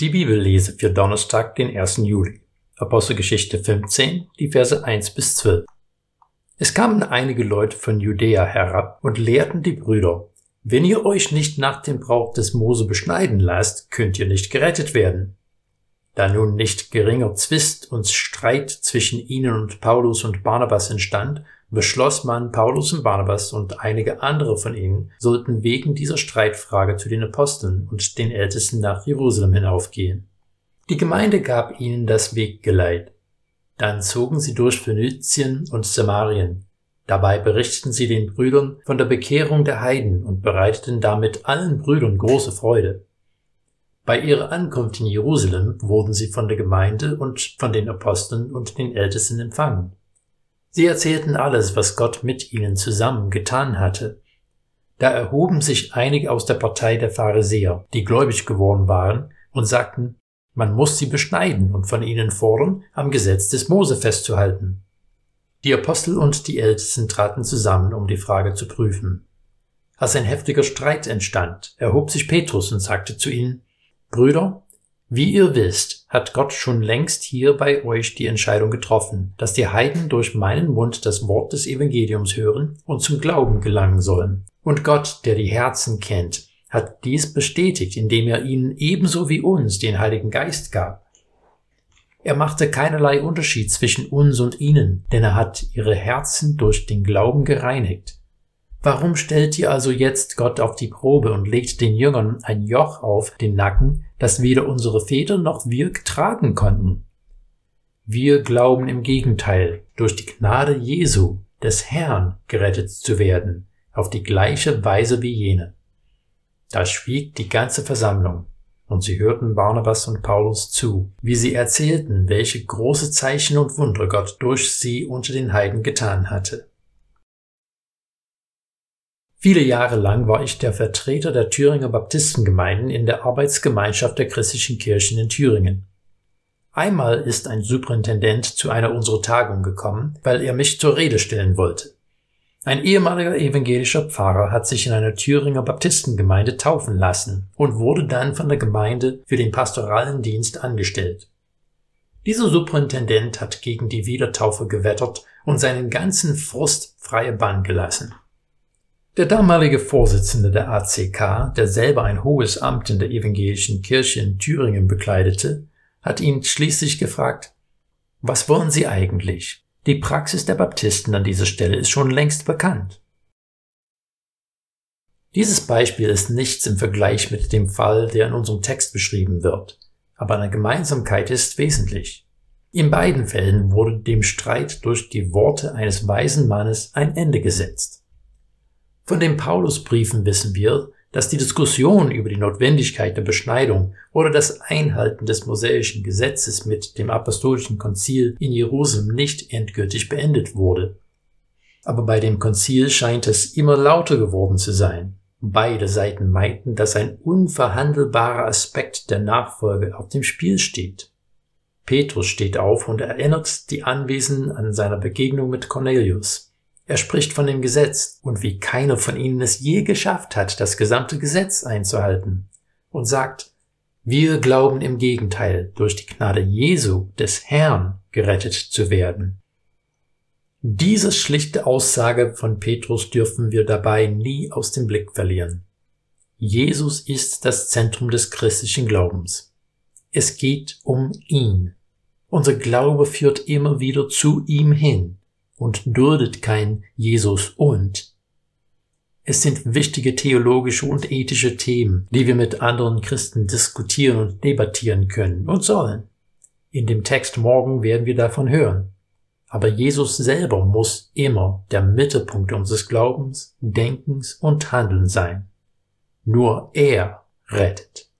Die Bibellese für Donnerstag, den 1. Juli. Apostelgeschichte 15, die Verse 1 bis 12. Es kamen einige Leute von Judäa herab und lehrten die Brüder, wenn ihr euch nicht nach dem Brauch des Mose beschneiden lasst, könnt ihr nicht gerettet werden. Da nun nicht geringer Zwist und Streit zwischen ihnen und Paulus und Barnabas entstand, beschloss man, Paulus und Barnabas und einige andere von ihnen sollten wegen dieser Streitfrage zu den Aposteln und den Ältesten nach Jerusalem hinaufgehen. Die Gemeinde gab ihnen das Weggeleit. Dann zogen sie durch Phönizien und Samarien. Dabei berichteten sie den Brüdern von der Bekehrung der Heiden und bereiteten damit allen Brüdern große Freude. Bei ihrer Ankunft in Jerusalem wurden sie von der Gemeinde und von den Aposteln und den Ältesten empfangen. Sie erzählten alles, was Gott mit ihnen zusammen getan hatte. Da erhoben sich einige aus der Partei der Pharisäer, die gläubig geworden waren, und sagten, man muss sie beschneiden und von ihnen fordern, am Gesetz des Mose festzuhalten. Die Apostel und die Ältesten traten zusammen, um die Frage zu prüfen. Als ein heftiger Streit entstand, erhob sich Petrus und sagte zu ihnen, Brüder, wie ihr wisst, hat Gott schon längst hier bei euch die Entscheidung getroffen, dass die Heiden durch meinen Mund das Wort des Evangeliums hören und zum Glauben gelangen sollen. Und Gott, der die Herzen kennt, hat dies bestätigt, indem er ihnen ebenso wie uns den Heiligen Geist gab. Er machte keinerlei Unterschied zwischen uns und ihnen, denn er hat ihre Herzen durch den Glauben gereinigt. Warum stellt ihr also jetzt Gott auf die Probe und legt den Jüngern ein Joch auf den Nacken, das weder unsere Väter noch wir tragen konnten? Wir glauben im Gegenteil, durch die Gnade Jesu, des Herrn, gerettet zu werden, auf die gleiche Weise wie jene. Da schwieg die ganze Versammlung, und sie hörten Barnabas und Paulus zu, wie sie erzählten, welche große Zeichen und Wunder Gott durch sie unter den Heiden getan hatte. Viele Jahre lang war ich der Vertreter der Thüringer Baptistengemeinden in der Arbeitsgemeinschaft der christlichen Kirchen in Thüringen. Einmal ist ein Superintendent zu einer unserer Tagungen gekommen, weil er mich zur Rede stellen wollte. Ein ehemaliger evangelischer Pfarrer hat sich in einer Thüringer Baptistengemeinde taufen lassen und wurde dann von der Gemeinde für den pastoralen Dienst angestellt. Dieser Superintendent hat gegen die Wiedertaufe gewettert und seinen ganzen Frust freie Bahn gelassen. Der damalige Vorsitzende der ACK, der selber ein hohes Amt in der evangelischen Kirche in Thüringen bekleidete, hat ihn schließlich gefragt, was wollen Sie eigentlich? Die Praxis der Baptisten an dieser Stelle ist schon längst bekannt. Dieses Beispiel ist nichts im Vergleich mit dem Fall, der in unserem Text beschrieben wird, aber eine Gemeinsamkeit ist wesentlich. In beiden Fällen wurde dem Streit durch die Worte eines weisen Mannes ein Ende gesetzt. Von den Paulusbriefen wissen wir, dass die Diskussion über die Notwendigkeit der Beschneidung oder das Einhalten des mosaischen Gesetzes mit dem apostolischen Konzil in Jerusalem nicht endgültig beendet wurde. Aber bei dem Konzil scheint es immer lauter geworden zu sein. Beide Seiten meinten, dass ein unverhandelbarer Aspekt der Nachfolge auf dem Spiel steht. Petrus steht auf und erinnert die Anwesenden an seiner Begegnung mit Cornelius. Er spricht von dem Gesetz und wie keiner von ihnen es je geschafft hat, das gesamte Gesetz einzuhalten und sagt, wir glauben im Gegenteil, durch die Gnade Jesu, des Herrn, gerettet zu werden. Diese schlichte Aussage von Petrus dürfen wir dabei nie aus dem Blick verlieren. Jesus ist das Zentrum des christlichen Glaubens. Es geht um ihn. Unser Glaube führt immer wieder zu ihm hin und duldet kein Jesus und. Es sind wichtige theologische und ethische Themen, die wir mit anderen Christen diskutieren und debattieren können und sollen. In dem Text morgen werden wir davon hören. Aber Jesus selber muss immer der Mittelpunkt unseres Glaubens, Denkens und Handelns sein. Nur er rettet.